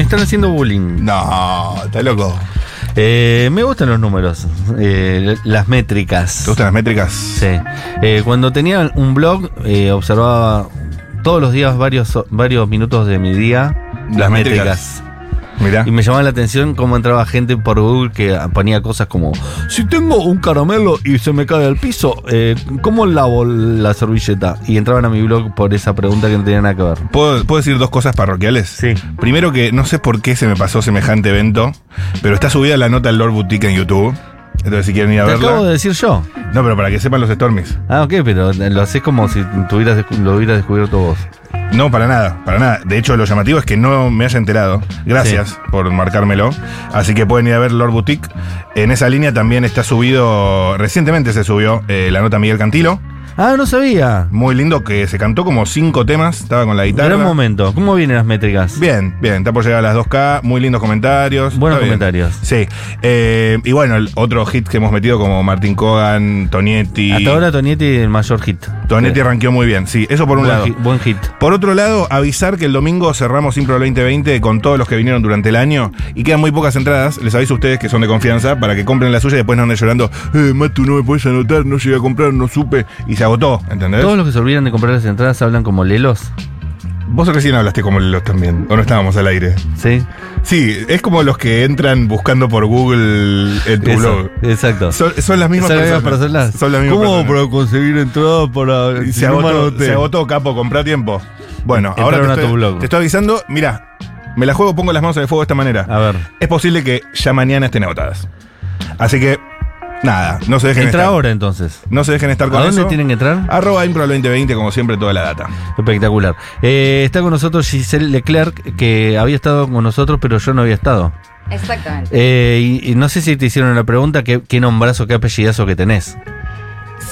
me están haciendo bullying. No, está loco. Eh, me gustan los números, eh, las métricas. ¿Te gustan las métricas? Sí. Eh, cuando tenía un blog, eh, observaba todos los días varios, varios minutos de mi día Las métricas. Mirá. Y me llamaba la atención cómo entraba gente por Google que ponía cosas como: Si tengo un caramelo y se me cae al piso, eh, ¿cómo lavo la servilleta? Y entraban a mi blog por esa pregunta que no tenía nada que ver. ¿Puedo, puedo decir dos cosas parroquiales? Sí. Primero que no sé por qué se me pasó semejante evento, pero está subida la nota del Lord Boutique en YouTube. Entonces, si quieren ir a Te verla. acabo de decir yo. No, pero para que sepan los Stormies. Ah, ok, pero lo haces como si tuvieras, lo hubieras descubierto vos. No, para nada, para nada. De hecho, lo llamativo es que no me haya enterado. Gracias por marcármelo. Así que pueden ir a ver Lord Boutique. En esa línea también está subido, recientemente se subió eh, la nota Miguel Cantilo. Ah, no sabía. Muy lindo, que se cantó como cinco temas, estaba con la guitarra. Gran momento. ¿Cómo vienen las métricas? Bien, bien, está por llegar a las 2K, muy lindos comentarios. Buenos está bien. comentarios. Sí. Eh, y bueno, el otro hit que hemos metido como Martín Cogan, Tonietti. Hasta ahora Tonietti el mayor hit. Tonietti arranqueó muy bien, sí, eso por un buen lado. Hit, buen hit. Por otro lado, avisar que el domingo cerramos Impro 2020 con todos los que vinieron durante el año y quedan muy pocas entradas. Les aviso a ustedes que son de confianza para que compren la suya y después no anden llorando. Eh, Matu, no me puedes anotar, no llegué a comprar, no supe. Y se agotó, ¿entendés? Todos los que se olvidan de comprar las entradas hablan como lelos. Vos recién hablaste como los también, o no estábamos al aire. ¿Sí? Sí, es como los que entran buscando por Google en tu Eso, blog. Exacto. Son, son las mismas personas. personas. Son las mismas ¿Cómo personas. para conseguir entradas para.? Se, agotó, se agotó, capo, comprá tiempo. Bueno, ahora te estoy, blog. te estoy avisando. Mira, me la juego, pongo las manos en el fuego de esta manera. A ver. Es posible que ya mañana estén agotadas. Así que, nada, no se dejen Entra estar. ahora entonces. No se dejen estar con ¿A dónde eso. tienen que entrar? Arroba Impro 2020, como siempre, toda la data. Espectacular. Eh, está con nosotros Giselle Leclerc, que había estado con nosotros, pero yo no había estado. Exactamente. Eh, y, y no sé si te hicieron la pregunta, ¿qué, qué nombrazo, qué apellidazo que tenés?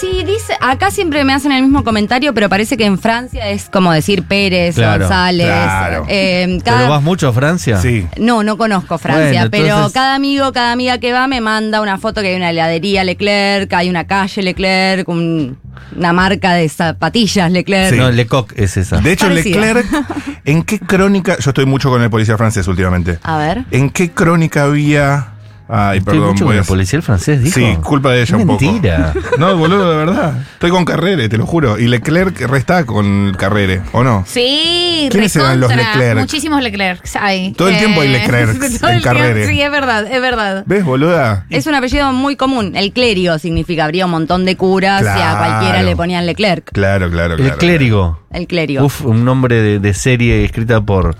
Sí, dice, acá siempre me hacen el mismo comentario, pero parece que en Francia es como decir Pérez, Claro, González. claro. eh, cada- ¿Pero vas mucho a Francia? Sí. No, no conozco Francia, Bueno, pero entonces- cada amigo, cada amiga que va me manda una foto que hay una heladería Leclerc, hay una calle Leclerc, un- una marca de zapatillas Leclerc. Sí. No, Lecoq es esa. De hecho, Parecida. Leclerc, ¿en qué crónica? Yo estoy mucho con el policía francés últimamente. A ver. ¿En qué crónica había.? Ay, Estoy perdón. mucho voy con el policial francés, dijo. Sí, culpa de ella un poco. Mentira. No, boludo, de verdad. Estoy con Carrere, te lo juro. Y Leclerc resta con Carrere, ¿o no? Sí, ¿Quiénes eran los recontra. Leclerc? Muchísimos Leclerc hay. Todo el tiempo hay Leclercs todo en el tiempo, Carrere. Sí, es verdad, es verdad. ¿Ves, boluda? Es un apellido muy común. El clérigo significa, habría un montón de curas y a cualquiera le ponían Leclerc. Claro, claro, claro. El clérigo. El clérigo. Uf, un nombre de, de serie escrita por,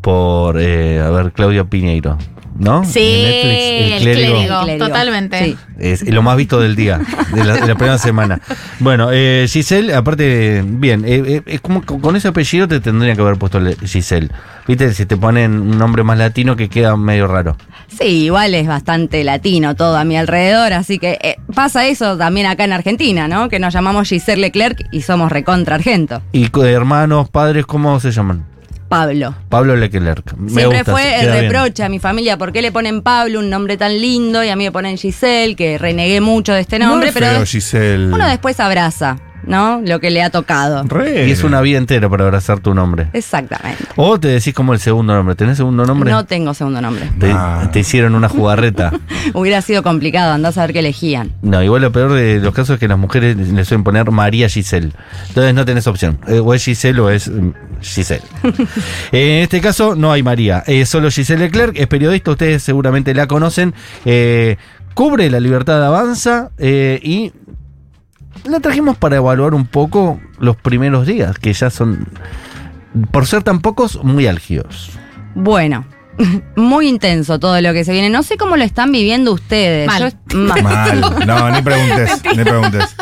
por eh, a ver, Claudia Piñeiro. ¿No? Sí, el clérigo, Clérigo. totalmente. Sí. Es lo más visto del día, de la, de la primera semana. Bueno, eh, Giselle, aparte, bien, eh, eh, es como con ese apellido te tendrían que haber puesto le- Giselle. Viste, si te ponen un nombre más latino que queda medio raro. Sí, igual es bastante latino todo a mi alrededor, así que eh, pasa eso también acá en Argentina, ¿no? Que nos llamamos Giselle Leclerc y somos recontra argento. ¿Y hermanos, padres, cómo se llaman? Pablo. Pablo Leclerc. Me Siempre gusta, fue el bien. reproche a mi familia, ¿por qué le ponen Pablo, un nombre tan lindo? Y a mí me ponen Giselle, que renegué mucho de este nombre, no es pero feo, Giselle. uno después abraza, ¿no? Lo que le ha tocado. Re. Y es una vida entera para abrazar tu nombre. Exactamente. O te decís como el segundo nombre. ¿Tenés segundo nombre? No tengo segundo nombre. Te, Ah. te hicieron una jugarreta. Hubiera sido complicado, andás a ver qué elegían. No, igual lo peor de los casos es que las mujeres le suelen poner María Giselle. Entonces no tenés opción. Eh, O es Giselle o es mm, Giselle. Eh, en este caso no hay María. Eh, solo Giselle Leclerc, es periodista, ustedes seguramente la conocen. Eh, cubre la libertad avanza eh, y la trajimos para evaluar un poco los primeros días, que ya son, por ser tan pocos, muy álgidos. Bueno, muy intenso todo lo que se viene. No sé cómo lo están viviendo ustedes. Mal. Yo- mal. Mal. No, ni preguntes, ni preguntes.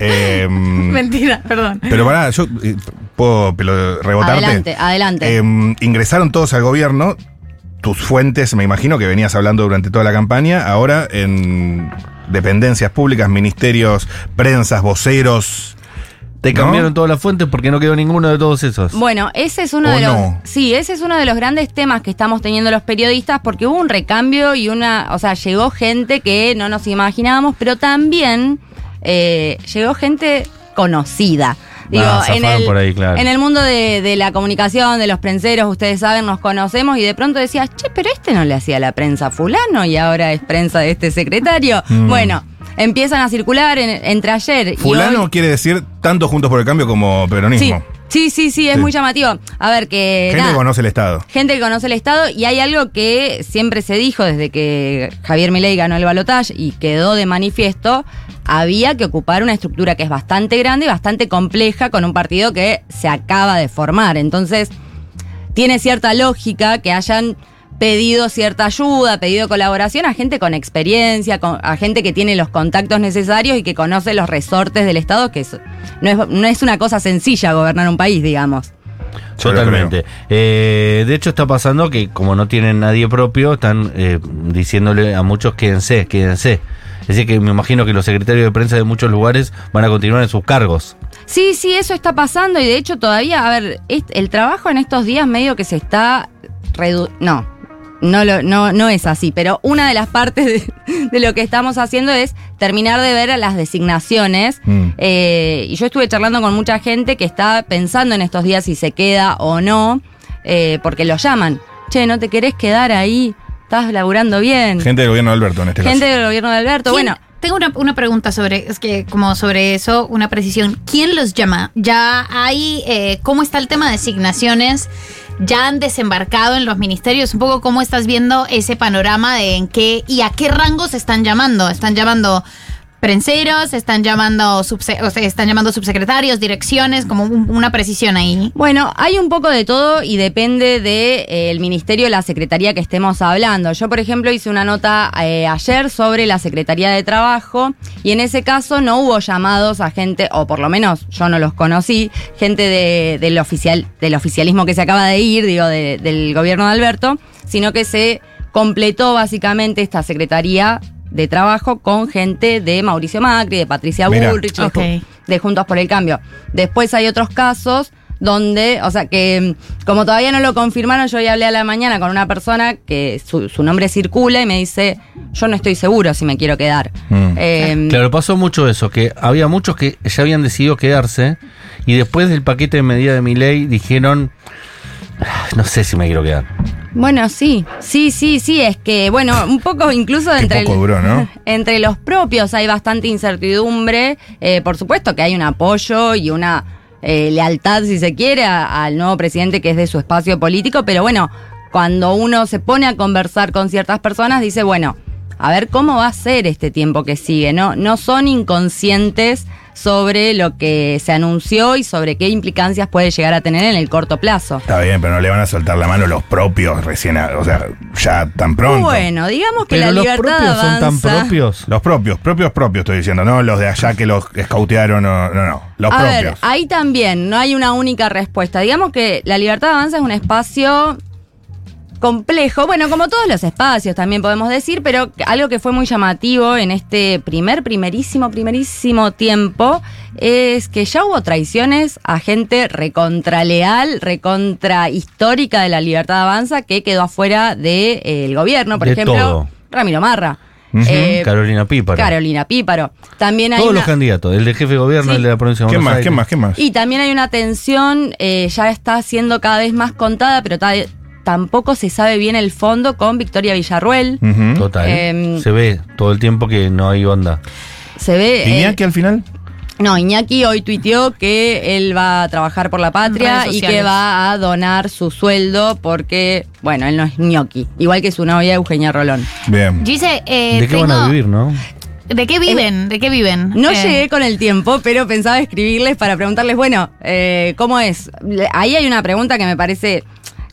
Eh, Mentira, perdón. pero pará, yo eh, puedo rebotarte. Adelante, adelante. Eh, ingresaron todos al gobierno. Tus fuentes, me imagino que venías hablando durante toda la campaña, ahora en dependencias públicas, ministerios, prensas, voceros. Te ¿No? cambiaron todas las fuentes porque no quedó ninguno de todos esos. Bueno, ese es uno ¿O de los. no? Sí, ese es uno de los grandes temas que estamos teniendo los periodistas, porque hubo un recambio y una. O sea, llegó gente que no nos imaginábamos, pero también eh, llegó gente conocida. Digo, Ah, en, el, por ahí, claro. en el mundo de, de la comunicación, de los prenseros, ustedes saben, nos conocemos y de pronto decías, che, pero este no le hacía la prensa a fulano y ahora es prensa de este secretario. Mm. Bueno, empiezan a circular en- entre ayer y Fulano hoy. quiere decir tanto Juntos por el Cambio como peronismo. sí, sí, sí, es Sí. muy llamativo. A ver, que... Gente nada, que conoce el Estado. gente que conoce el Estado y hay algo que siempre se dijo desde que Javier Milei ganó el balotaje y quedó de manifiesto, había que ocupar una estructura que es bastante grande y bastante compleja con un partido que se acaba de formar. Entonces, tiene cierta lógica que hayan pedido cierta ayuda, pedido colaboración a gente con experiencia, con- a gente que tiene los contactos necesarios y que conoce los resortes del Estado, que es- no, es, no es una cosa sencilla gobernar un país, digamos. Totalmente. Eh, de hecho, está pasando que como no tienen nadie propio, están eh, diciéndole a muchos quédense, quédense. Es decir, que me imagino que los secretarios de prensa de muchos lugares van a continuar en sus cargos. Sí, sí, eso está pasando y de hecho todavía, a ver, el trabajo en estos días medio que se está redu no, no, lo- no, no es así, pero una de las partes de, de lo que estamos haciendo es terminar de ver las designaciones. Mm. Eh, y yo estuve charlando con mucha gente que está pensando en estos días si se queda o no, eh, porque lo llaman. Che, ¿no te querés quedar ahí? Estás laburando bien. Gente del gobierno de Alberto en este Gente caso. del gobierno de Alberto. ¿Quién- Bueno, Tengo una, una pregunta sobre, es que como sobre eso, una precisión. ¿Quién los llama? ¿Ya hay, eh, cómo está el tema de designaciones? ¿Ya han desembarcado en los ministerios? Un poco cómo estás viendo ese panorama de en qué y a qué rangos están llamando. ¿Están llamando prenseros? ¿Están llamando, subse- están llamando subsecretarios, direcciones? Como un- una precisión ahí. Bueno, hay un poco de todo y depende del ministerio, la secretaría que estemos hablando. Yo, por ejemplo, hice una nota eh, ayer sobre la Secretaría de Trabajo y en ese caso no hubo llamados a gente, o por lo menos yo no los conocí, gente de- del, oficial, del oficialismo que se acaba de ir, digo, de- del gobierno de Alberto, sino que se completó básicamente esta Secretaría de Trabajo con gente de Mauricio Macri, de Patricia Mira. Bullrich, de Juntos por el Cambio. Después hay otros casos donde, o sea, que mm, como todavía no lo confirmaron, yo ya hablé a la mañana con una persona que su, su nombre circula y me dice, yo no estoy seguro si me quiero quedar. Mm. Eh, Claro, pasó mucho eso, que había muchos que ya habían decidido quedarse y después del paquete de medida de mi ley dijeron, "Ah, no sé si me quiero quedar. Bueno, sí, sí, sí, sí, es que, bueno, un poco incluso entre, poco el- duró, ¿no? entre los propios hay bastante incertidumbre. Eh, por supuesto que hay un apoyo y una eh, lealtad, si se quiere, a- al nuevo presidente que es de su espacio político, pero bueno, cuando uno se pone a conversar con ciertas personas, dice, bueno, a ver cómo va a ser este tiempo que sigue. No, no son inconscientes sobre lo que se anunció y sobre qué implicancias puede llegar a tener en el corto plazo. Está bien, pero no le van a soltar la mano los propios recién, a- o sea, ya tan pronto. Bueno, digamos que Pero la los libertad propios son tan avanza. propios. Los propios, propios, propios estoy diciendo, no los de allá que los escautearon, no, no, no, los a ver, propios. ahí también no hay una única respuesta. Digamos que la libertad avanza es un espacio complejo, bueno, como todos los espacios también podemos decir, pero algo que fue muy llamativo en este primer, primerísimo, primerísimo tiempo es que ya hubo traiciones a gente recontraleal, recontra histórica de la libertad avanza que quedó afuera del gobierno, por De ejemplo, todo. Ramiro Marra. Ujú. Eh, Carolina Píparo. Carolina Píparo. También hay Todos una- los candidatos, el de jefe de gobierno, Sí. el de la provincia de ¿Qué Buenos más, Aires. qué más, qué más? Y también hay una tensión, eh, ya está siendo cada vez más contada, pero ta- tampoco se sabe bien el fondo con Victoria Villarruel. Total. Em, se ve todo el tiempo que no hay onda. Se ve. eh, ¿Iñaki al final? no, Iñaki hoy tuiteó que él va a trabajar por la patria y que va a donar su sueldo porque, bueno, él no es ñoqui. Igual que su novia Eugenia Rolón. Bien. Dice, eh, ¿De qué van a vivir, no? ¿De qué viven? ¿De qué viven? No Eh, llegué con el tiempo, pero pensaba escribirles para preguntarles, bueno, eh, ¿cómo es? Ahí hay una pregunta que me parece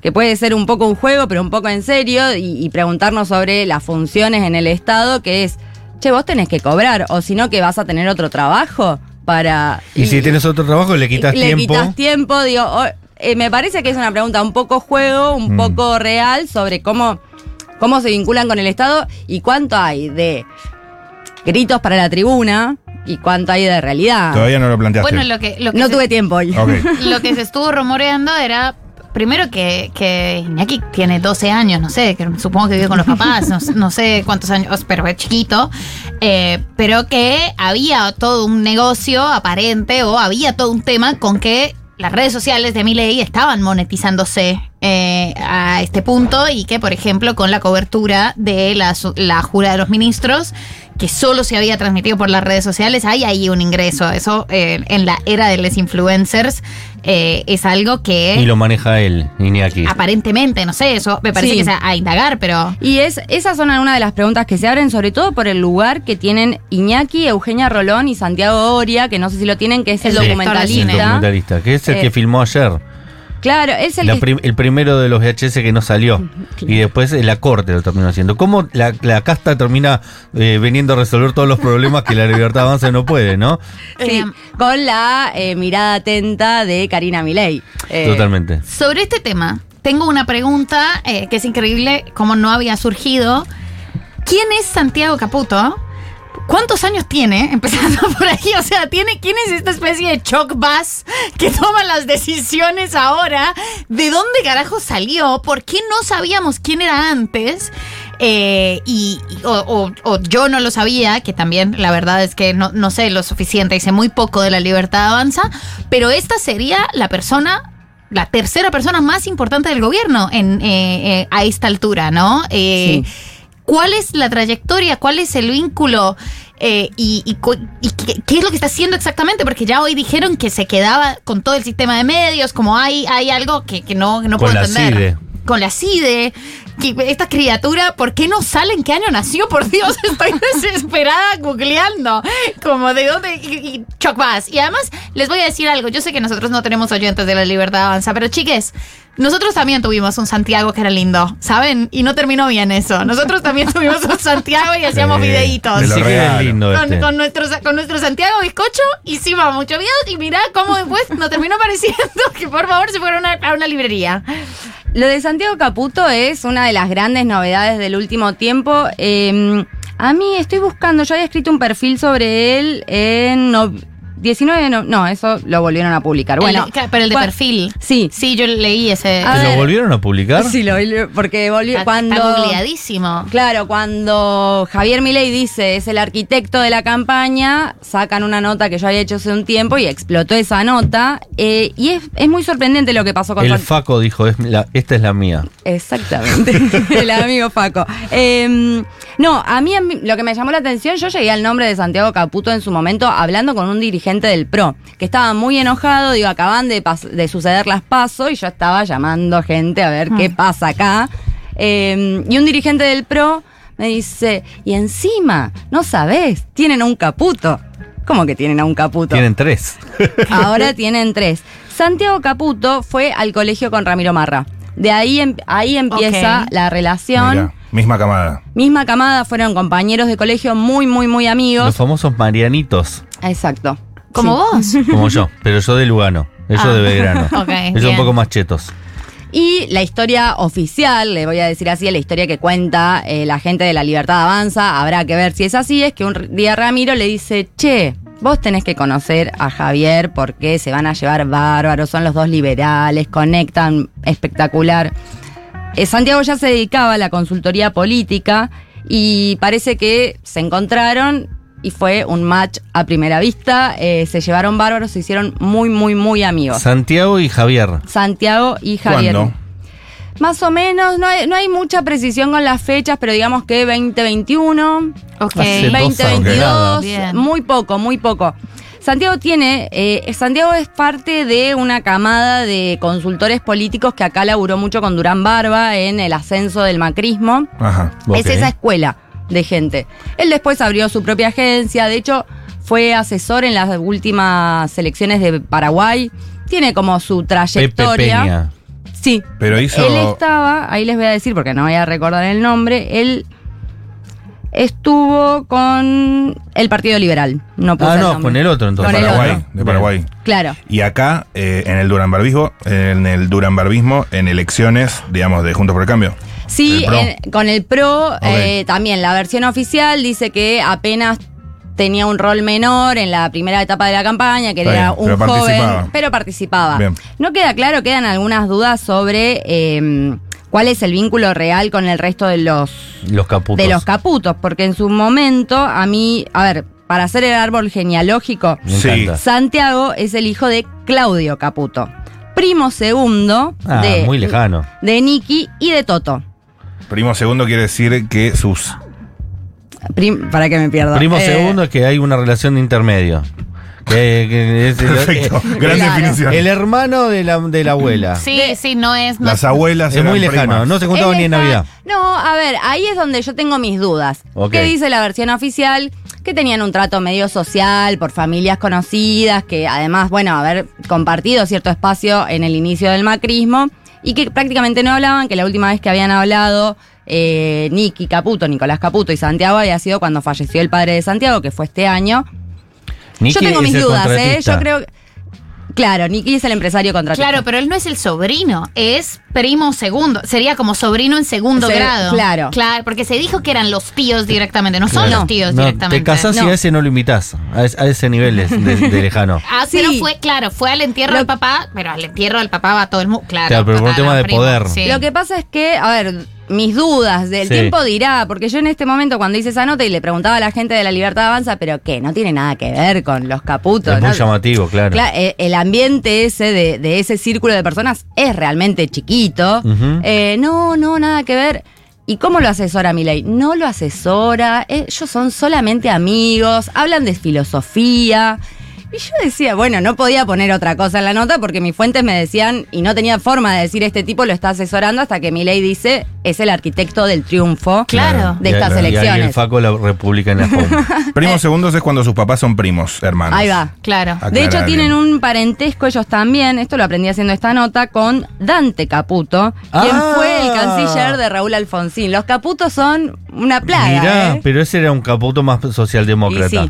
que puede ser un poco un juego, pero un poco en serio, y, y preguntarnos sobre las funciones en el Estado, que es, che, vos tenés que cobrar, o si no, que vas a tener otro trabajo para... Y, si tienes otro trabajo, le quitas le tiempo. quitas tiempo, digo, eh, me parece que es una pregunta un poco juego, un Mm. poco real sobre cómo, cómo se vinculan con el Estado y cuánto hay de gritos para la tribuna y cuánto hay de realidad. Todavía no lo planteaste. Bueno, lo que, lo que no se- tuve tiempo hoy. Ok. Lo que se estuvo rumoreando era primero que, que Iñaki tiene 12 años, no sé, que supongo que vive con los papás, no, no sé cuántos años, pero es chiquito, eh, pero que había todo un negocio aparente o había todo un tema con que las redes sociales de Milei estaban monetizándose eh, a este punto y que, por ejemplo, con la cobertura de la, la jura de los ministros, que solo se había transmitido por las redes sociales, hay ahí un ingreso. Eso eh, en la era de los influencers eh, es algo que Y lo maneja él, Iñaki. aparentemente, no sé, eso me parece Sí. que es a, indagar, pero... Y es, esas son algunas de las preguntas que se abren, sobre todo por el lugar que tienen Iñaki, Eugenia Rolón y Santiago Oria, que no sé si lo tienen, que es el, director de El documentalista. documentalista, que es el Eh, que filmó ayer. Claro, es el La que- prim- el primero de los VHS que no salió. Y después eh, la corte lo terminó haciendo. ¿Cómo la, la casta termina eh, viniendo a resolver todos los problemas que la libertad avanza no puede, no? sí, Eh, con la eh, mirada atenta de Karina Milei. Eh, Totalmente. Sobre este tema, tengo una pregunta eh, que es increíble, como no había surgido. ¿Quién es Santiago Caputo? ¿Cuántos años tiene? Empezando por ahí, o sea, ¿tiene, ¿quién es esta especie de Choc Bass que toma las decisiones ahora? ¿De dónde carajo salió? ¿Por qué no sabíamos quién era antes? Eh, y, o, yo no lo sabía, que también la verdad es que no, no sé lo suficiente, hice muy poco de la libertad avanza, pero esta sería la persona la tercera persona más importante del gobierno en, eh, eh, a esta altura, ¿no? Eh, ¿Cuál es la trayectoria? ¿Cuál es el vínculo? Eh, y y y qué, qué es lo que está haciendo exactamente? Porque ya hoy dijeron que se quedaba con todo el sistema de medios, como hay, hay algo que, que no, que no Con puedo la entender. CIDE. Con la CIDE. Que esta criatura, ¿por qué no sale? ¿En qué año nació? Por Dios, estoy desesperada googleando. Como de dónde. Y, y Choc Bass. Y además, les voy a decir algo. Yo sé que nosotros no tenemos oyentes de la libertad avanza, pero chiques, nosotros también tuvimos un Santiago que era lindo, ¿saben? Y no terminó bien eso. Nosotros también tuvimos un Santiago y hacíamos Sí, videitos. de lo Sí que es regalo. lindo Con, este. con nuestro, con nuestro Santiago Bizcocho hicimos mucho videos y mirá cómo después nos terminó pareciendo que por favor se fueron a, a una librería. Lo de Santiago Caputo es una de las grandes novedades del último tiempo. Eh, a mí estoy buscando, yo había escrito un perfil sobre él en 19 de no, no, eso lo volvieron a publicar. Bueno, El pero el de perfil. Sí. Sí, yo leí ese. A ¿Te ver. lo volvieron a publicar? Sí, lo porque volvió Está, cuando está googleadísimo. Claro, cuando Javier Milei dice es el arquitecto de la campaña, sacan una nota que yo había hecho hace un tiempo y explotó esa nota. eh, y es, es muy sorprendente lo que pasó con El Faco dijo, es la- esta es la mía. Exactamente, el amigo Faco. Eh, no, a mí, a mí lo que me llamó la atención, yo llegué al nombre de Santiago Caputo en su momento hablando con un dirigente del PRO, que estaba muy enojado, digo, acaban de, suceder las pasos y yo estaba llamando gente a ver qué pasa acá. Eh, y un dirigente del PRO me dice, y encima, no sabés, tienen a un Caputo. ¿Cómo que tienen a un Caputo? Tienen tres. Ahora tienen tres. Santiago Caputo fue al colegio con Ramiro Marra. De ahí, em- ahí empieza la relación. Mira, misma camada. Misma camada, fueron compañeros de colegio muy, muy, muy Los amigos. famosos marianitos, Exacto. Como vos. como yo, pero yo de Lugano, ellos Ah. de Belgrano. Ok, ellos bien. un poco más chetos. Y la historia oficial, le voy a decir así, la historia que cuenta eh, la gente de la Libertad Avanza, habrá que ver si es así, es que un día Ramiro le dice, che, vos tenés que conocer a Javier porque se van a llevar bárbaros, son los dos liberales, conectan espectacular. Eh, Santiago ya se dedicaba a la consultoría política y parece que se encontraron y fue un match a primera vista, eh, se llevaron bárbaros, se hicieron muy, muy, muy amigos. Santiago y Javier. Santiago y Javier. ¿Cuándo? Más o menos, no hay, no hay mucha precisión con las fechas, pero digamos que 2021, Ok. Hace dos años. 2022, Bien. muy poco, muy poco. Santiago tiene, eh, Santiago es parte de una camada de consultores políticos que acá laburó mucho con Durán Barba en el ascenso del macrismo. Ajá. Es esa escuela de gente. Él después abrió su propia agencia, de hecho fue asesor en las últimas elecciones de Paraguay. Tiene como su Pepe trayectoria. Peña. Sí. Pero hizo. Él estaba, ahí les voy a decir porque no voy a recordar el nombre, él estuvo con el Partido Liberal. No puse Ah, no, con el otro entonces. Paraguay. otro. De Paraguay. Claro. Y acá, eh, en el Duranbarbismo, en el Duranbarbismo, en elecciones, digamos, de Juntos por el Cambio. Sí, El PRO. en- con el PRO eh, también la versión oficial dice que apenas tenía un rol menor en la primera etapa de la campaña, que Está era bien, un pero joven, participaba. pero participaba. Bien. No queda claro, quedan algunas dudas sobre eh, cuál es el vínculo real con el resto de los Los caputos. de los caputos, porque en su momento a mí, a ver, para hacer el árbol genealógico, Sí. Santiago es el hijo de Claudio Caputo, primo segundo Ah, de, muy lejano. de Nicky y de Toto. Primo segundo quiere decir que sus. Prim- para que me pierda. Primo Eh, segundo es que hay una relación de intermedio. Que- que es- Perfecto. eh, Gran claro. definición. El hermano de la, de la abuela. Sí, sí, no es. No Las abuelas Es eran muy lejano, primas. no se juntaban ni en. Navidad. No, a ver, ahí es donde yo tengo mis dudas. ¿Qué dice la versión oficial? Que tenían un trato medio social por familias conocidas, que además, bueno, haber compartido cierto espacio en el inicio del macrismo y que prácticamente no hablaban, que la última vez que habían hablado eh, Nicky Caputo, Nicolás Caputo y Santiago había sido cuando falleció el padre de Santiago, que fue este año. Nicky yo tengo mis dudas, ¿eh? Yo creo. Claro, Nicky es el empresario contratista. Claro, pero él no es el sobrino, es primo segundo. Sería como sobrino en segundo Se- grado. claro. Claro, porque se dijo que eran los tíos directamente, no son los tíos No, directamente. Te casás y a ese no lo invitás. A, es- a ese nivel es de, de lejano. Ah, Sí. pero fue, claro, fue al entierro Lo- del papá, pero al entierro del papá va todo el mundo. Claro, Claro, pero por un tema de primo, poder. sí. Lo que pasa es que, a ver, mis dudas del Sí. tiempo dirá, porque yo en este momento cuando hice esa nota y le preguntaba a la gente de la Libertad Avanza, pero ¿qué? No tiene nada que ver con los caputos. Es ¿no? muy llamativo, claro. Cla- eh, el ambiente ese de, de ese círculo de personas es realmente chiquito. Eh, no, no, nada que ver. ¿Y cómo lo asesora Milei? No lo asesora, eh, ellos son solamente amigos, hablan de filosofía. Y yo decía, bueno, no podía poner otra cosa en la nota porque mis fuentes me decían, y no tenía forma de decir este tipo lo está asesorando hasta que Milei dice, es el arquitecto del triunfo Claro. de Y- estas y ahí elecciones. el Faco la República en la home. Primos segundos es cuando sus papás son primos, hermanos. Ahí va. Claro. Aclarar De hecho, tienen un parentesco ellos también, esto lo aprendí haciendo esta nota, con Dante Caputo, quien Ah. fue el canciller de Raúl Alfonsín. Los Caputos son una plaga. Mirá, ¿eh? pero ese era un Caputo más socialdemócrata. Y sí.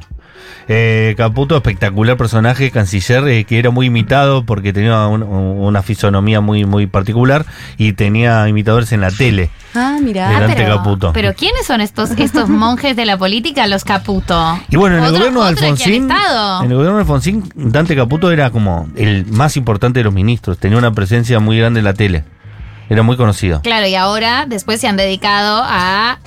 Eh, Caputo, espectacular personaje, canciller, eh, que era muy imitado porque tenía un- un- una fisonomía muy, muy particular y tenía imitadores en la tele. Ah, mirá. Era- Ah, pero, Caputo. pero ¿quiénes son estos, estos monjes de la política, los Caputo? Y bueno, en el gobierno de Alfonsín, en el gobierno de Alfonsín, Dante Caputo era como el más importante de los ministros, tenía una presencia muy grande en la tele. Era muy conocido. Claro, y ahora después se han dedicado a,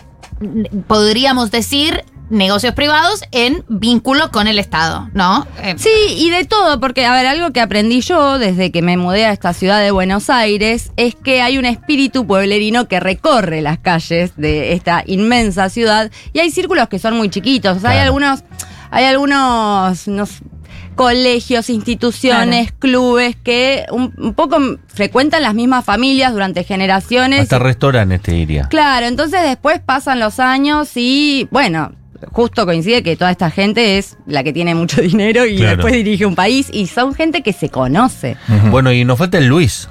podríamos decir, negocios privados en vínculo con el Estado, ¿no? Eh, Sí, y de todo, porque, a ver, algo que aprendí yo desde que me mudé a esta ciudad de Buenos Aires es que hay un espíritu pueblerino que recorre las calles de esta inmensa ciudad y hay círculos que son muy chiquitos. O sea, hay algunos, hay algunos, no sé, colegios, instituciones, clubes que un, un poco frecuentan las mismas familias durante generaciones. Hasta restaurantes te diría. Claro, entonces después pasan los años y bueno, justo coincide que toda esta gente es la que tiene mucho dinero y Claro. después dirige un país y son gente que se conoce. Bueno, y nos falta el Luis.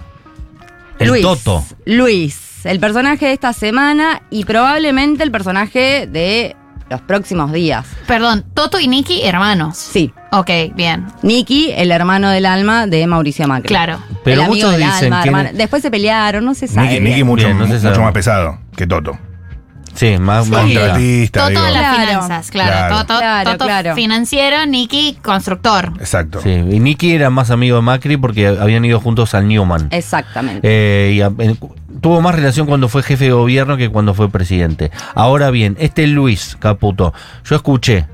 El Luis, Toto. Luis, el personaje de esta semana y probablemente el personaje de los próximos días. Perdón, Toto y Nicky, hermanos. Sí, Ok, bien. Nicky, el hermano del alma de Mauricio Macri. Claro. Pero El amigo muchos del dicen alma, que- hermano. Después se pelearon, no se sabe. Nicky, mucho, Bien, no se mucho sabe. más pesado que Toto. Sí, más, más. Contratista, Toto digo. de las Claro. finanzas, claro. Claro. Toto, Claro, Toto claro. financiero, Nicky constructor. Exacto. Sí, y Nicky era más amigo de Macri porque habían ido juntos al Newman. Exactamente. Eh, y a- en- tuvo más relación cuando fue jefe de gobierno que cuando fue presidente. Ahora bien, este Luis Caputo, yo escuché,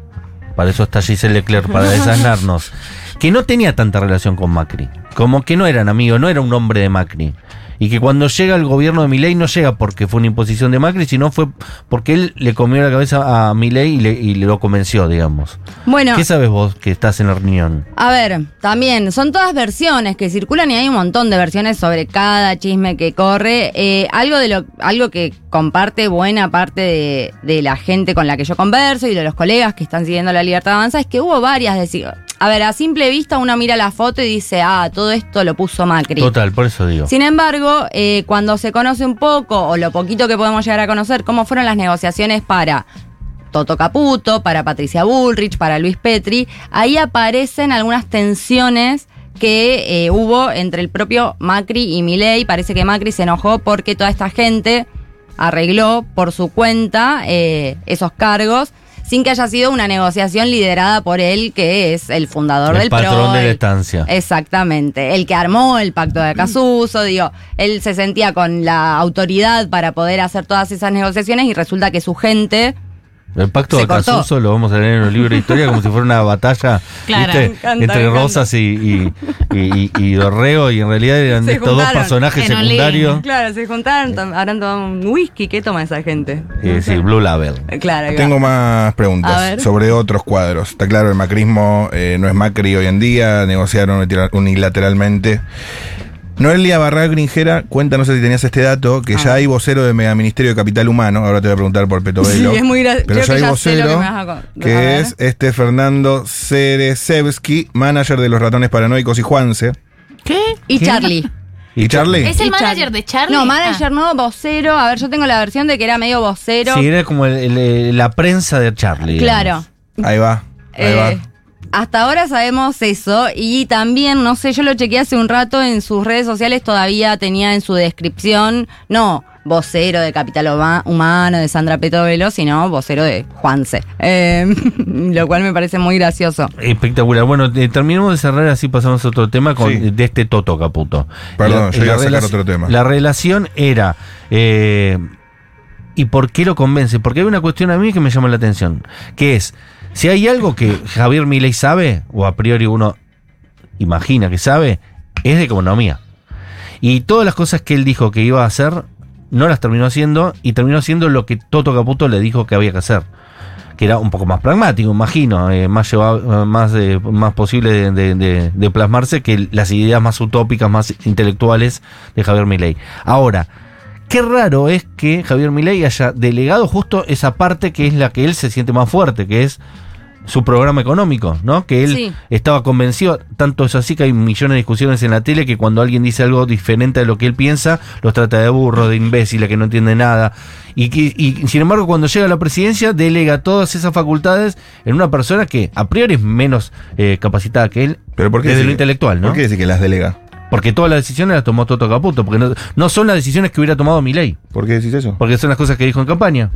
para eso está Giselle Leclerc, para desasnarnos, que no tenía tanta relación con Macri. Como que no eran amigos, no era un hombre de Macri. Y que cuando llega el gobierno de Milei no llega porque fue una imposición de Macri, sino fue porque él le comió la cabeza a Milei y le, y le lo convenció, digamos. bueno, ¿Qué sabes vos que estás en la reunión? A ver, también son todas versiones que circulan y hay un montón de versiones sobre cada chisme que corre. Eh, algo de lo, algo que comparte buena parte de, de la gente con la que yo converso y de los colegas que están siguiendo la libertad avanza es que hubo varias deci- A ver, a simple vista uno mira la foto y dice, ah, todo esto lo puso Macri. Total, por eso digo. Sin embargo, eh, cuando se conoce un poco, o lo poquito que podemos llegar a conocer, cómo fueron las negociaciones para Toto Caputo, para Patricia Bullrich, para Luis Petri, ahí aparecen algunas tensiones que eh, hubo entre el propio Macri y Milei. Parece que Macri se enojó porque toda esta gente arregló por su cuenta eh, esos cargos sin que haya sido una negociación liderada por él, que es el fundador El del patrón PRO, de la el- estancia. Exactamente, el que armó el pacto de Casuso, digo, él se sentía con la autoridad para poder hacer todas esas negociaciones y resulta que su gente El pacto de. Casuso lo vamos a leer en los libros de historia como si fuera una batalla Claro. ¿viste? Me encanta, me entre encanta. Rosas y, y, y- y- y Dorrego y en realidad eran Se estos dos personajes secundarios. Claro, se juntaron, habrán tomado un whisky. ¿Qué toma esa gente? Eh, sí, Blue Label. Claro. Tengo más preguntas sobre otros cuadros. Está claro, el macrismo eh, no es Macri hoy en día, negociaron unilateralmente. Noelia Barral Gringera cuenta, no sé si tenías este dato, que ya hay vocero de Megaministerio de Capital Humano. Ahora te voy a preguntar por Peto Sí, es muy gra- Pero ya que hay ya que vocero, que es este Fernando Ceresevsky, manager de los ratones paranoicos y Juanse. ¿Qué? Y ¿Qué? Charlie. ¿Y Charlie? ¿Es el manager de Charlie? No, manager Ah. no, vocero. A ver, yo tengo la versión de que era medio vocero. Sí, era como el- el- la prensa de Charlie. claro. digamos. Ahí va, ahí Eh, va. Hasta ahora sabemos eso y también, no sé, yo lo chequeé hace un rato en sus redes sociales, todavía tenía en su descripción, no vocero de Capital Huma- Humano, de Sandra Petovelo, sino vocero de Juanse. Eh, lo cual me parece muy gracioso. Espectacular. Bueno, eh, terminemos de cerrar, así pasamos a otro tema con, Sí. de este Toto Caputo. Perdón, yo iba a sacar otro tema. La relación era. eh, ¿Y por qué lo convence? Porque hay una cuestión a mí que me llama la atención. Que es, si hay algo que Javier Milei sabe, o a priori uno imagina que sabe, es de economía. Y todas las cosas que él dijo que iba a hacer, no las terminó haciendo, y terminó haciendo lo que Toto Caputo le dijo que había que hacer. Que era un poco más pragmático, imagino, eh, más llevado, más, más posible de- de plasmarse que las ideas más utópicas, más intelectuales de Javier Milei. Ahora, qué raro es que Javier Milei haya delegado justo esa parte que es la que él se siente más fuerte, que es su programa económico, ¿no? Que él Sí. estaba convencido, tanto es así que hay millones de discusiones en la tele que cuando alguien dice algo diferente de lo que él piensa, los trata de burro, de imbécil, que no entiende nada. Y, que- y sin embargo, cuando llega a la presidencia, delega todas esas facultades en una persona que a priori es menos eh, capacitada que él Pero ¿por qué desde lo intelectual, ¿no? ¿Por qué decir que las delega? Porque todas las decisiones las tomó Toto Caputo, porque no, no son las decisiones que hubiera tomado Milei, ¿Por qué decís eso? porque son las cosas que dijo en campaña.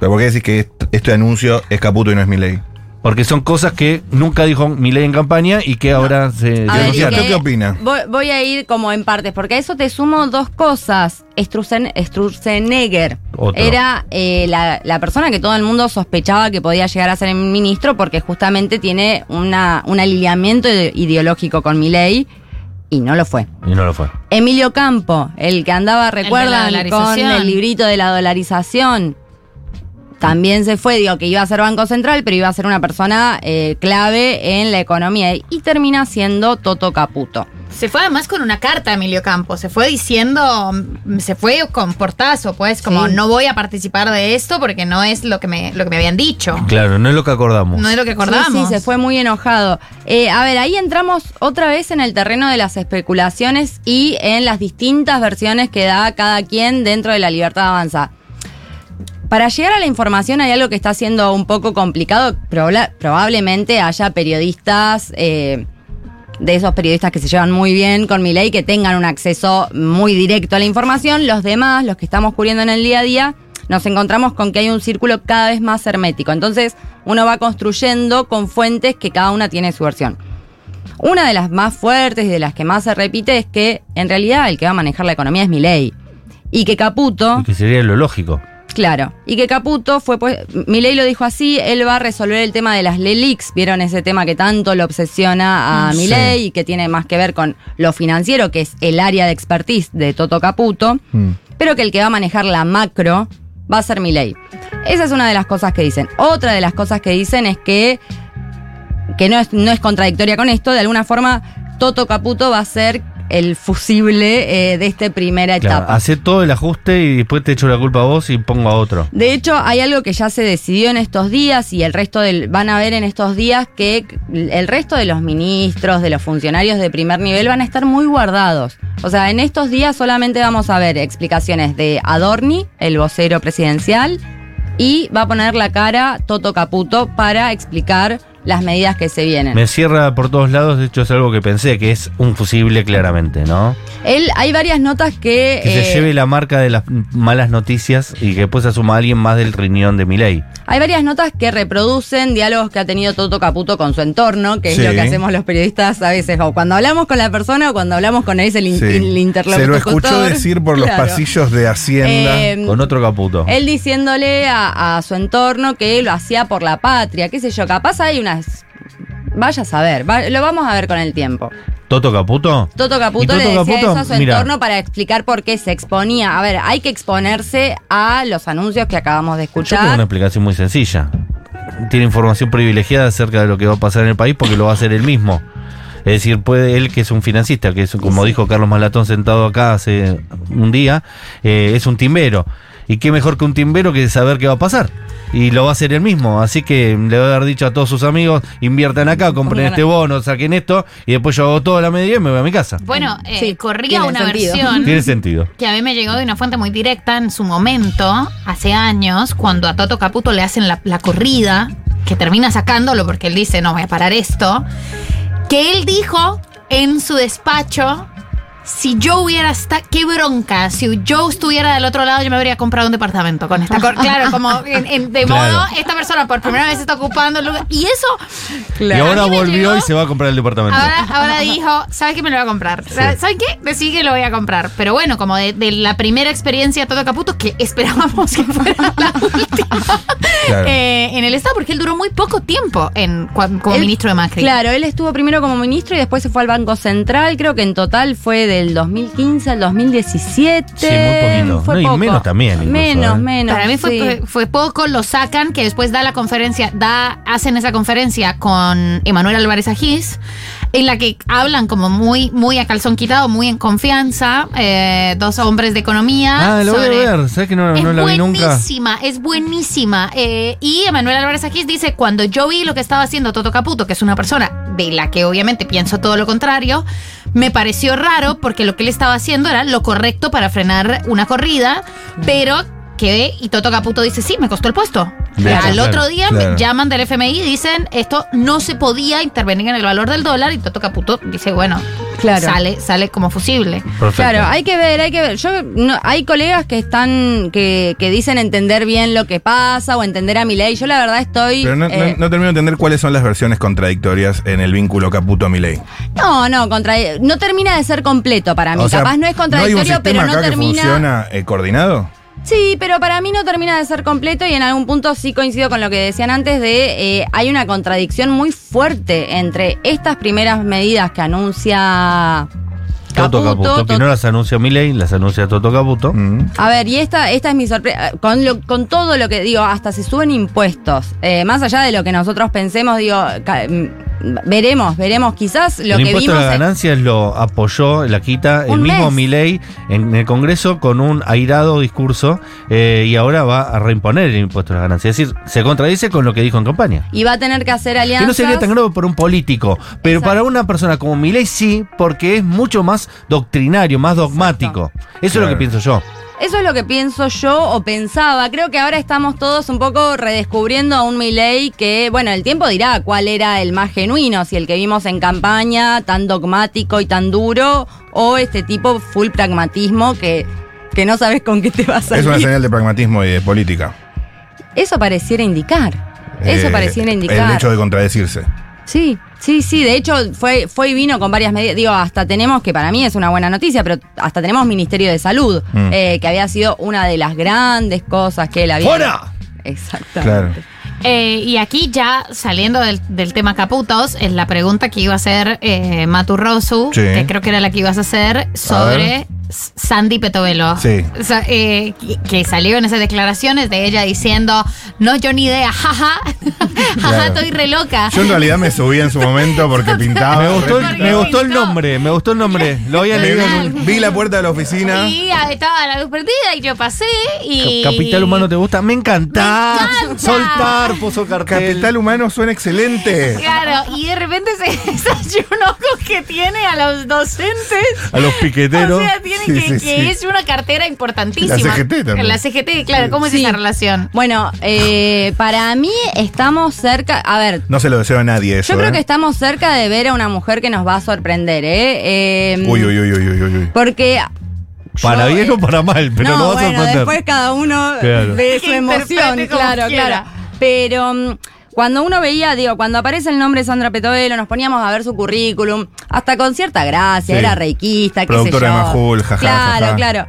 ¿Pero por qué decís que est- este anuncio es Caputo y no es mi ley? Porque son cosas que nunca dijo Milei en campaña y que ahora se que- ¿qué opina? Voy, voy a ir como en partes, porque a eso te sumo dos cosas. Otro. era eh, la, la persona que todo el mundo sospechaba que podía llegar a ser ministro porque justamente tiene una, un alineamiento ide- ideológico con Milei y no lo fue. Y no lo fue. Emilio Campo, el que andaba, recuerdan, con dolarización. el librito de la dolarización. También se fue, digo que iba a ser Banco Central, pero iba a ser una persona eh, clave en la economía. Y termina siendo Toto Caputo. Se fue además con una carta, Emilio Campos. Se fue diciendo, se fue con portazo, pues, como Sí. no voy a participar de esto porque no es lo que me, lo que me habían dicho. Claro, no es lo que acordamos. No es lo que acordamos. Sí, sí, se fue muy enojado. Eh, a ver, ahí entramos otra vez en el terreno de las especulaciones y en las distintas versiones que da cada quien dentro de la libertad avanza. Para llegar a la información hay algo que está siendo un poco complicado. Proba- probablemente haya periodistas, eh, de esos periodistas que se llevan muy bien con mi ley, que tengan un acceso muy directo a la información. Los demás, los que estamos cubriendo en el día a día, nos encontramos con que hay un círculo cada vez más hermético. Entonces, uno va construyendo con fuentes que cada una tiene su versión. Una de las más fuertes y de las que más se repite es que en realidad el que va a manejar la economía es mi ley. Y que Caputo. Que sería lo lógico. Claro, y que Caputo fue, pues, Milei lo dijo así, él va a resolver el tema de las LELIX, vieron ese tema que tanto lo obsesiona a Sí. Milei y que tiene más que ver con lo financiero, que es el área de expertise de Toto Caputo, Mm. pero que el que va a manejar la macro va a ser Milei. Esa es una de las cosas que dicen. Otra de las cosas que dicen es que, que no es, no es contradictoria con esto, de alguna forma Toto Caputo va a ser el fusible eh, de esta primera Claro, etapa. hacer todo el ajuste y después te echo la culpa a vos y pongo a otro. De hecho, hay algo que ya se decidió en estos días y el resto del van a ver en estos días que el resto de los ministros, de los funcionarios de primer nivel van a estar muy guardados. O sea, en estos días solamente vamos a ver explicaciones de Adorni, el vocero presidencial, y va a poner la cara Toto Caputo para explicar las medidas que se vienen. Me cierra por todos lados, de hecho es algo que pensé, que es un fusible claramente, ¿no? Él, hay varias notas que... Que eh, se lleve la marca de las malas noticias y que después asuma a alguien más del riñón de Milei. Hay varias notas que reproducen diálogos que ha tenido Toto Caputo con su entorno, que Sí. es lo que hacemos los periodistas a veces, o cuando hablamos con la persona o cuando hablamos con él, es el, in- Sí. el interlocutor. Se lo escuchó decir por los pasillos de Hacienda. Eh, Con otro caputo. Él diciéndole a, a su entorno que lo hacía por la patria, qué sé yo, capaz hay unas... Vaya a saber, va- lo vamos a ver con el tiempo. ¿Toto Caputo? Toto Caputo ¿Y Toto le decía Caputo? eso a su Mira. entorno para explicar por qué se exponía. A ver, hay que exponerse a los anuncios que acabamos de Yo tengo escuchar. una explicación muy sencilla. Tiene información privilegiada acerca de lo que va a pasar en el país porque lo va a hacer él mismo. Es decir, puede él, que es un financista, que es, como dijo Carlos Malatón sentado acá hace un día, eh, es un timbero. Y qué mejor que un timbero que saber qué va a pasar. Y lo va a hacer él mismo. Así que le va a haber dicho a todos sus amigos, inviertan acá, compren este a- bono, saquen esto, y después yo hago toda la medida y me voy a mi casa. Bueno, eh, Sí, corría tiene una sentido. versión Tiene sentido. que a mí me llegó de una fuente muy directa en su momento, hace años, cuando a Toto Caputo le hacen la, la corrida, que termina sacándolo porque él dice, no voy a parar esto, que él dijo en su despacho, si yo hubiera estado, qué bronca, si yo estuviera del otro lado yo me habría comprado un departamento con esta cor- Claro, como en- en- de Claro. modo, esta persona por primera vez está ocupando el lugar. Y eso Y A ahora volvió llegó- y se va a comprar el departamento. Ahora, ahora dijo, ¿sabes qué me lo voy a comprar? ¿Sabes qué? Decidí que lo voy a comprar. Pero bueno, como de, de la primera experiencia de Toto Caputo, que esperábamos que fuera la última Claro. eh, en el Estado, porque él duró muy poco tiempo en, como Él- ministro de Macri. Claro, él estuvo primero como ministro y después se fue al Banco Central. Creo que en total fue del 2015 al 2017. Sí, muy poquito. Fue No, y menos también incluso, Menos, ¿eh? menos. Para mí fue, sí. fue- poco, lo sacan, que después da la conferencia, da, hacen esa conferencia con Emanuel Álvarez Agís, en la que hablan como muy, muy a calzón quitado, muy en confianza, eh, dos hombres de economía. Ah, lo voy a sobre- ver. ¿Sabes que no, es no la vi nunca? buenísima, es buenísima. Eh, y Emanuel Álvarez Agís dice, cuando yo vi lo que estaba haciendo Toto Caputo, que es una persona de la que obviamente pienso todo lo contrario, me pareció raro porque lo que él estaba haciendo era lo correcto para frenar una corrida, pero que, y Toto Caputo dice, sí, me costó el puesto. Bien, Al claro, otro día claro. me llaman del FMI y dicen, esto no se podía intervenir en el valor del dólar, y Toto Caputo dice, bueno, Claro. sale, sale como fusible. Perfecto. Claro, hay que ver, hay que ver. Yo no, hay colegas que están que, que dicen entender bien lo que pasa o entender a mi ley. Yo la verdad estoy Pero no, eh, no termino de entender cuáles son las versiones contradictorias en el vínculo Caputo a Milei. no, no, contra, no termina de ser completo para mí. O sea, Capaz no es ¿No hay un contradictorio, pero no acá termina. que funciona eh, coordinado? Sí, pero para mí no termina de ser completo y en algún punto sí coincido con lo que decían antes de eh, hay una contradicción muy fuerte entre estas primeras medidas que anuncia Toto Caputo, que no las anuncia Milei, las anuncia Toto Caputo. Mm. A ver, y esta, esta es mi sorpresa. Con, lo- con todo lo que digo, hasta se suben impuestos. Eh, más allá de lo que nosotros pensemos, digo, ca- veremos, veremos. Quizás lo el que impuesto vimos. a las ganancias lo apoyó, la quita el mismo mes. Milei en el Congreso con un airado discurso eh, y ahora va a reimponer el impuesto a las ganancias. Es decir, se contradice con lo que dijo en campaña. y va a tener que hacer Que alianzas. no sería tan grave para un político, pero Exacto. para una persona como Milei sí, porque es mucho más doctrinario, más dogmático. Eso es lo que pienso yo. Eso es lo que pienso yo o pensaba. Creo que ahora estamos todos un poco redescubriendo a un Milei que, bueno, el tiempo dirá cuál era el más genuino, si el que vimos en campaña, tan dogmático y tan duro, o este tipo full pragmatismo que, que no sabes con qué te va a salir. Es una señal de pragmatismo y de política. Eso pareciera indicar. Eso Eh, pareciera indicar. El hecho de contradecirse. Sí, sí, sí. De hecho, fue, fue y vino con varias medidas. Digo, hasta tenemos, que para mí es una buena noticia, pero hasta tenemos Ministerio de Salud, Mm. eh, que había sido una de las grandes cosas que él había. ¡Fuera! Exactamente. Claro. Eh, y aquí ya saliendo del, del tema Caputos, es la pregunta que iba a hacer eh, Maturrosu, Sí. que creo que era la que ibas a hacer, sobre. Sandy Petovelo. Sí. Eh, que, en esas declaraciones de ella diciendo, no, yo ni idea, jaja, jaja, Claro. estoy re loca. Yo en realidad me subí en su momento porque pintaba. Me gustó, el, Porque me gustó el pintó. nombre, me gustó el nombre. Lo había leído vi, la puerta de la oficina. Y estaba la luz perdida y yo pasé y... Capital Humano te gusta. Me encanta. Me encanta. Soltar, puso cartel. Capital humano suena excelente. Claro, y de repente se desayunó con que tiene a los docentes A los piqueteros. O sea, tiene Sí, que, sí, que sí. es una cartera importantísima. La CGT también. La CGT, claro, ¿cómo es esa relación? Bueno, eh, para mí estamos cerca. A ver, No se lo deseo a nadie eso. yo creo ¿eh? que estamos cerca de ver a una mujer que nos va a sorprender, ¿eh? Eh, Uy, uy, uy, uy, uy, uy, uy. Porque. Para yo, bien eh, o para mal, pero no, no, va a bueno, sorprender. después cada uno Claro. ve su emoción, claro, quiera. claro. Pero cuando uno veía, digo, cuando aparece el nombre de Sandra Petovelo, nos poníamos a ver su currículum, hasta con cierta gracia, Sí. era reikista, qué Productora sé de yo. Majul, jaja, Claro, claro.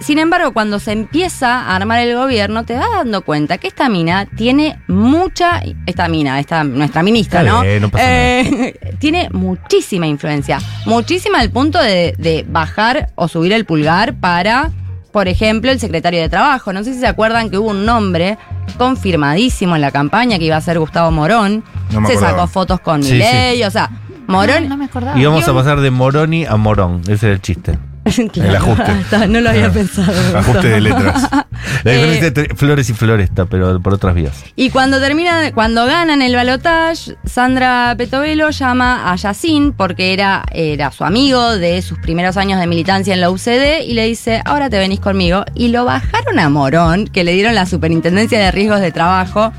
Sin embargo, cuando se empieza a armar el gobierno, te vas dando cuenta que esta mina tiene mucha. Esta mina, esta, nuestra ministra, Está ¿no? no pasa Eh, tiene muchísima influencia. Muchísima al punto de, de bajar o subir el pulgar para, por ejemplo, el secretario de Trabajo. No sé si se acuerdan que hubo un nombre confirmadísimo en la campaña que iba a ser Gustavo Morón. No me se acordaba. sacó fotos con Sí, Milei, o sea, Morón. No, no me acordaba. Y vamos a pasar de Moroni a Morón. Ese era el chiste. Claro, ajuste. está, no lo había pensado. Ajuste de letras. La Eh, diferencia entre flores y floresta, pero por otras vías. Y cuando termina, cuando ganan el balotage, Sandra Petovelo llama a Yacine porque era, era su amigo de sus primeros años de militancia en la UCD y le dice, ahora te venís conmigo. Y lo bajaron a Morón, que le dieron la superintendencia de riesgos de trabajo.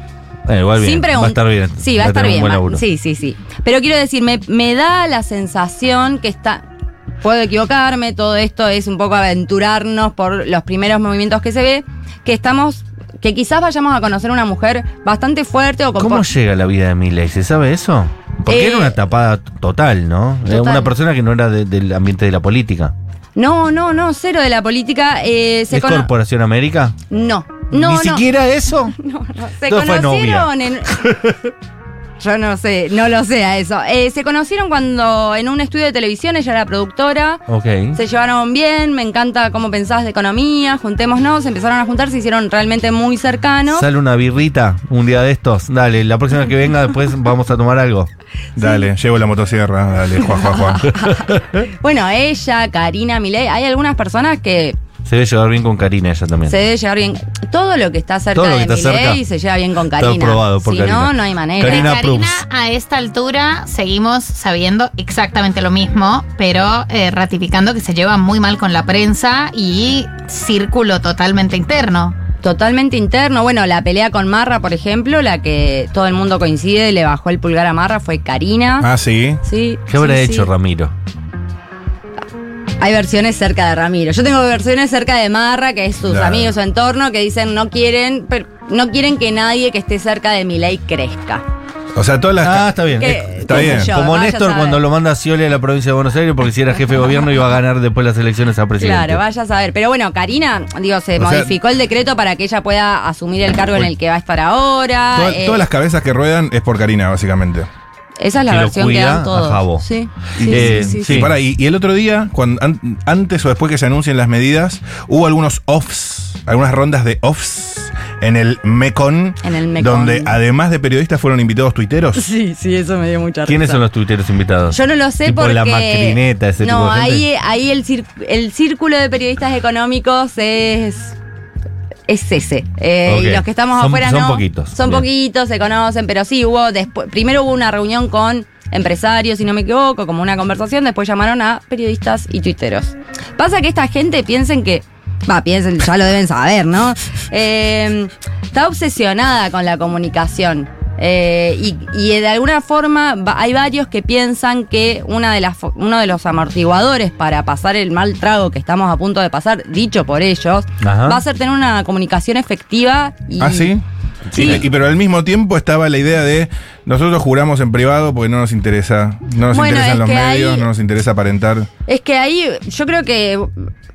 Eh, igual bien. sin va a pregun- estar bien. Sí, va a estar bien. va-. Sí, sí, sí. Pero quiero decir, me, me da la sensación que está. Puedo equivocarme, todo esto es un poco aventurarnos por los primeros movimientos que se ve, que estamos, que quizás vayamos a conocer una mujer bastante fuerte o con ¿Cómo llega la vida de Milei? ¿Se sabe eso? Porque Eh, era una tapada total, ¿no? Era total. una persona que no era de- del ambiente de la política. No, no, no, cero de la política. eh, se ¿Es Corporación América? No, no, ¿Ni no. siquiera eso? No, no, se Todo fue conocieron en. Yo no sé, no lo sé a eso. Eh, se conocieron cuando en un estudio de televisión ella era productora. Ok. Se llevaron bien, me encanta cómo pensabas de economía, juntémonos, empezaron a juntar, se hicieron realmente muy cercanos. Sale una birrita un día de estos. Dale, la próxima que venga después vamos a tomar algo. Dale, llevo la motosierra. Dale, Juan, Juan, Juan. Bueno, ella, Karina, Milei, hay algunas personas que Se debe llevar bien con Karina ella también. se debe llevar bien. Todo lo que está cerca Todo lo que de está Milei cerca se lleva bien con está Karina. aprobado por si Karina. no, no hay manera. Karina a esta altura seguimos sabiendo exactamente lo mismo, pero eh, ratificando que se lleva muy mal con la prensa y círculo totalmente interno. Totalmente interno. Bueno, la pelea con Marra, por ejemplo, la que todo el mundo coincide, le bajó el pulgar a Marra, fue Karina. Ah, sí. Sí, ¿Qué habrá sí, hecho sí. Ramiro? Hay versiones cerca de Ramiro. Yo tengo versiones cerca de Marra, que es sus Claro. amigos, su entorno, que dicen no quieren, pero no quieren que nadie que esté cerca de Milei crezca. O sea, todas las. Ah, está bien. Que- Eh, está bien. yo, Como vaya Néstor cuando lo manda a Scioli a la provincia de Buenos Aires porque si era jefe de gobierno iba a ganar después las elecciones a presidente. Claro, vaya a saber. Pero bueno, Karina, digo, se O sea- modificó el decreto para que ella pueda asumir el cargo en el que va a estar ahora. toda- eh, todas las cabezas que ruedan es por Karina, básicamente. Esa es la que lo versión que dan todos. a Jabo. Sí, Y- sí, Eh, sí, sí, sí. Y, pará, y, y el otro día, cuando, an- antes o después que se anuncien las medidas, hubo algunos offs, algunas rondas de offs en el MECON, En el Mekong. donde además de periodistas fueron invitados tuiteros. Sí, sí, eso me dio mucha ¿Quiénes risa. son los tuiteros invitados? Yo no lo sé Tipo porque. la macrineta, ese no, tipo de gente. ahí, ahí el, cir- el círculo de periodistas económicos es. Es ese. Eh. Y los que estamos Son- afuera son no. poquitos. Son Bien. poquitos, se conocen, pero sí hubo después. Primero hubo una reunión con empresarios, si no me equivoco, como una conversación. Después llamaron a periodistas y tuiteros. Pasa que esta gente piensen que. Va, piensen, ya lo deben saber, ¿no? Eh, está obsesionada con la comunicación. Eh, y, y de alguna forma hay varios que piensan que una de las, uno de los amortiguadores para pasar el mal trago que estamos a punto de pasar, dicho por ellos, Ajá. va a ser tener una comunicación efectiva. Y, ¿Ah, sí? Sí. Y, y- pero al mismo tiempo estaba la idea de nosotros juramos en privado porque no nos interesa, no nos Bueno, interesan es los medios, ahí- no nos interesa aparentar. Es que ahí yo creo que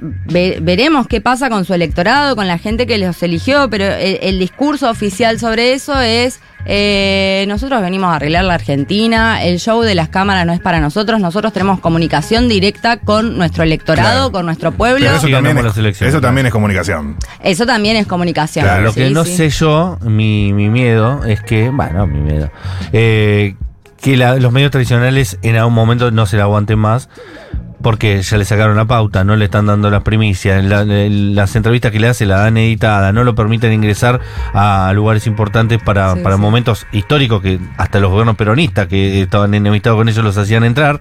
ve- veremos qué pasa con su electorado, con la gente que los eligió, pero el, el discurso oficial sobre eso es, eh, nosotros venimos a arreglar la Argentina, el show de las cámaras no es para nosotros, nosotros tenemos comunicación directa con nuestro electorado, Claro. con nuestro pueblo. Pero eso también, es, elecciones. eso también es comunicación. Eso también es comunicación. Claro, Lo que no sí. sé yo, mi, mi miedo, es que, bueno, mi miedo, eh, que la- los medios tradicionales en algún momento no se la aguanten más. Porque ya le sacaron la pauta, no le están dando las primicias, la- las entrevistas que le hace la dan editada, no lo permiten ingresar a lugares importantes para, Sí, para sí. momentos históricos que hasta los gobiernos peronistas que estaban enemistados con ellos los hacían entrar.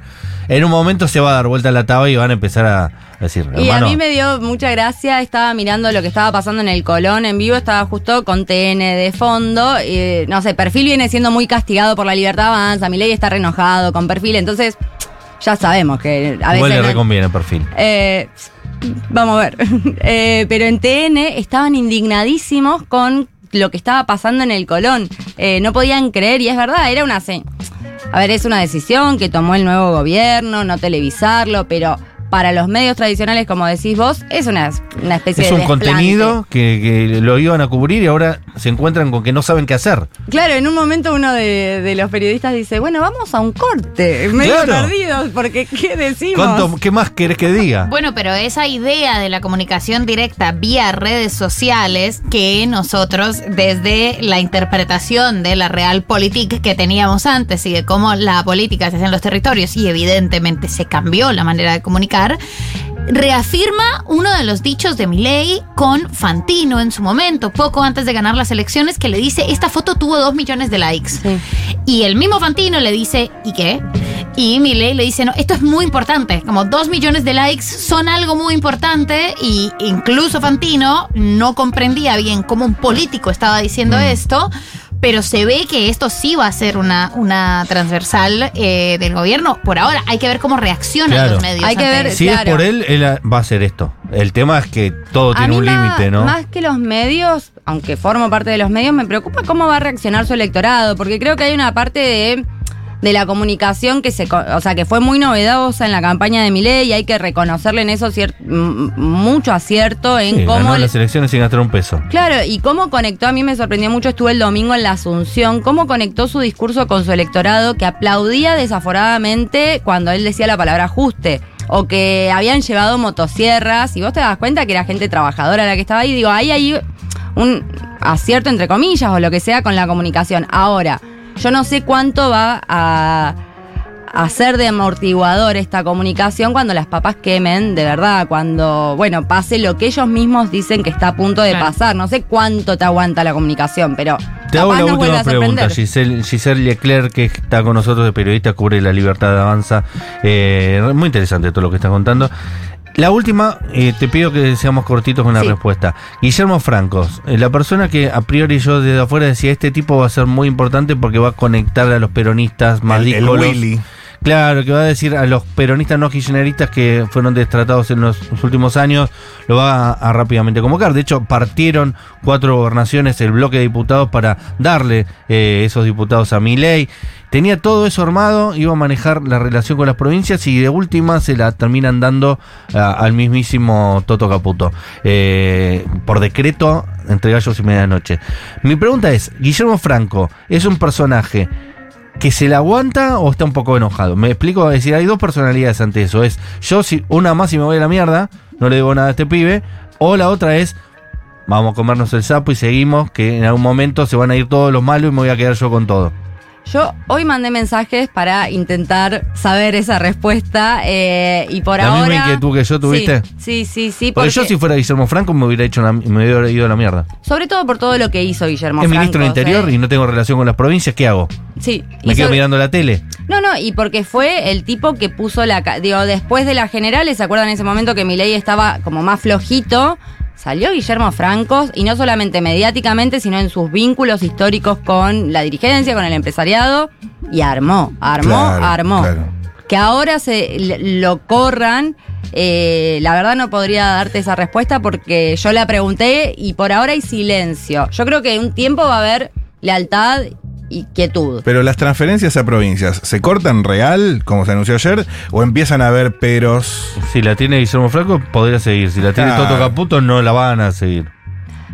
En un momento se va a dar vuelta la taba y van a empezar a decir, Y hermano, a mí me dio mucha gracia, estaba mirando lo que estaba pasando en el Colón en vivo, estaba justo con TN de fondo, y, no sé, Perfil viene siendo muy castigado por la libertad avanza, mi ley está re enojado con Perfil, entonces ya sabemos que a igual veces... le no- reconviene el perfil. eh, vamos a ver. Eh, pero en TN estaban indignadísimos con lo que estaba pasando en el Colón. Eh, no podían creer, y es verdad, era una... A ver, es una decisión que tomó el nuevo gobierno, no televisarlo, pero para los medios tradicionales, como decís vos, es una, una especie Es de un desplante. contenido que, que lo iban a cubrir y ahora se encuentran con que no saben qué hacer. Claro, en un momento uno de, de los periodistas dice, bueno, vamos a un corte, medio Claro. perdidos, porque ¿qué decimos? ¿Cuánto, ¿Qué más querés que diga? Bueno, pero esa idea de la comunicación directa vía redes sociales que nosotros desde la interpretación de la realpolitik que teníamos antes y de cómo la política se hace en los territorios y evidentemente se cambió la manera de comunicar, reafirma uno de los dichos de Milei con Fantino en su momento, poco antes de ganar las elecciones, que le dice, esta foto tuvo dos millones de likes. Sí. Y el mismo Fantino le dice, ¿y qué? Y Milei le dice, no, esto es muy importante, como dos millones de likes son algo muy importante y incluso Fantino no comprendía bien cómo un político estaba diciendo esto, pero se ve que esto sí va a ser una, una transversal eh, del gobierno. Por ahora hay que ver cómo reaccionan Claro. los medios. Hay que ver-. Si claro. es por él, él va a hacer esto. El tema es que todo A tiene mí un límite, ¿no? Más que los medios, aunque formo parte de los medios, me preocupa cómo va a reaccionar su electorado, porque creo que hay una parte de, de la comunicación que se, o sea, que fue muy novedosa en la campaña de Milei y hay que reconocerle en eso cier- mucho acierto en Sí, cómo ganó le- las elecciones sin gastar un peso. Claro, y cómo conectó, a mí me sorprendió mucho, estuve el domingo en la Asunción, cómo conectó su discurso con su electorado que aplaudía desaforadamente cuando él decía la palabra ajuste. O que habían llevado motosierras, y vos te das cuenta que era gente trabajadora la que estaba ahí. Digo, ahí hay un acierto entre comillas o lo que sea con la comunicación. Ahora, yo no sé cuánto va a hacer de amortiguador esta comunicación cuando las papas quemen, de verdad, cuando, bueno, pase lo que ellos mismos dicen que está a punto de Claro. pasar. No sé cuánto te aguanta la comunicación, pero Te hago la nos vuelve última a pregunta. sorprender. Giselle, Giselle Leclerc, que está con nosotros de periodista, cubre la libertad de avanza. Eh, muy interesante todo lo que está contando. La última, eh, te pido que seamos cortitos con la Sí. respuesta. Guillermo Francos, eh, la persona que a priori yo desde afuera decía, este tipo va a ser muy importante porque va a conectar a los peronistas más El, el díscolos". Willy. Claro, que va a decir a los peronistas no kirchneristas que fueron destratados en los, últimos años, lo va a, a rápidamente convocar. De hecho, partieron cuatro gobernaciones, el bloque de diputados, para darle eh, esos diputados a Milei. Tenía todo eso armado, iba a manejar la relación con las provincias y de última se la terminan dando a- al mismísimo Toto Caputo. Eh, por decreto, entre gallos y medianoche. Mi pregunta es, Guillermo Franco es un personaje que se la aguanta o está un poco enojado. Me explico, es decir, hay dos personalidades ante eso. Es yo si una más y me voy a la mierda, no le debo nada a este pibe, o la otra es vamos a comernos el sapo y seguimos, que en algún momento se van a ir todos los malos y me voy a quedar yo con todo. Yo hoy mandé mensajes para intentar saber esa respuesta eh, y por La misma ahora... inquietud que yo tuviste. Sí, sí, sí. sí Porque yo si fuera Guillermo Franco me hubiera hecho una- me hubiera ido a la mierda. Sobre todo por todo lo que hizo Guillermo es ministro del Franco, Interior y no tengo relación con las provincias, ¿qué hago? Sí. ¿Me quedo sobre- mirando la tele? No, no, y porque fue el tipo que puso la... Digo, después de las generales, ¿se acuerdan en ese momento que Milei estaba como más flojito? Salió Guillermo Francos, y no solamente mediáticamente, sino en sus vínculos históricos con la dirigencia, con el empresariado, y armó, armó, Claro, armó. claro. Que ahora se lo corran, eh, la verdad no podría darte esa respuesta porque yo la pregunté y por ahora hay silencio. Yo creo que un tiempo va a haber lealtad y quietud. Pero las transferencias a provincias, ¿se cortan real, como se anunció ayer, o empiezan a haber peros? Si la tiene Guillermo Franco, podría seguir. Si la tiene. Toto Caputo, no la van a seguir.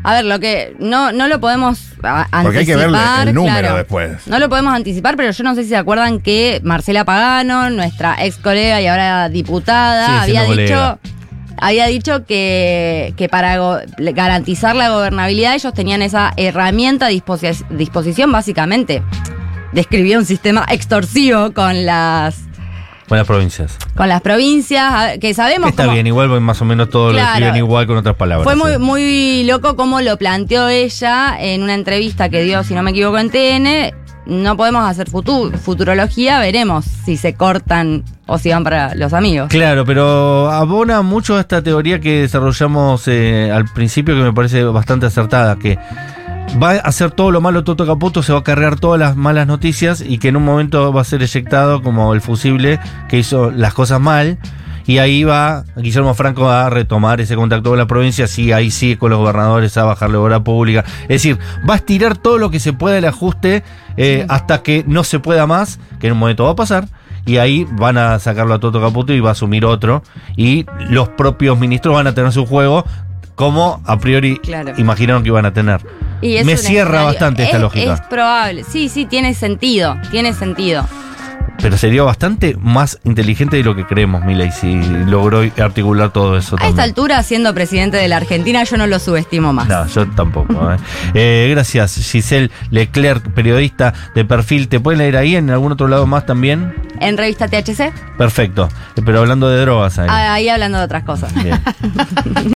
A ver, lo que no, no lo podemos anticipar. Porque hay que verle el número claro. después. No lo podemos anticipar, pero yo no sé si se acuerdan que Marcela Pagano, nuestra ex colega y ahora diputada, había dicho, colega. Había dicho que, que para garantizar la gobernabilidad ellos tenían esa herramienta a disposi- disposición, básicamente. Describió un sistema extorsivo con las Con las provincias. con las provincias, que sabemos Está cómo- bien, igual porque más o menos todos Claro. lo escriben igual con otras palabras. Fue muy, sí. muy loco cómo lo planteó ella en una entrevista que dio, si no me equivoco, en TN. No podemos hacer futu- futurología, veremos si se cortan o si van para los amigos. Claro, pero abona mucho a esta teoría que desarrollamos eh, al principio que me parece bastante acertada, que va a hacer todo lo malo Toto Caputo, se va a cargar todas las malas noticias y que en un momento va a ser eyectado como el fusible que hizo las cosas mal Y ahí va Guillermo Franco a retomar ese contacto con la provincia, sí, ahí sí, con los gobernadores a bajarle obra pública. Es decir, va a estirar todo lo que se pueda el ajuste eh, hasta que no se pueda más, que en un momento va a pasar. Y ahí van a sacarlo a Toto Caputo y va a asumir otro. Y los propios ministros van a tener su juego como a priori Claro. imaginaron que iban a tener. Y Me cierra escenario- bastante esta es- lógica. Es probable. Sí, sí, tiene sentido. Tiene sentido. Pero sería bastante más inteligente de lo que creemos, Milei, si logró articular todo eso. A esta altura, siendo presidente de la Argentina, yo no lo subestimo más. No, yo tampoco. eh. Eh, gracias, Giselle Leclerc, periodista de perfil. ¿Te pueden leer ahí en algún otro lado más también? En revista THC, Perfecto. Pero hablando de drogas ahí. ahí hablando de otras cosas. Bien.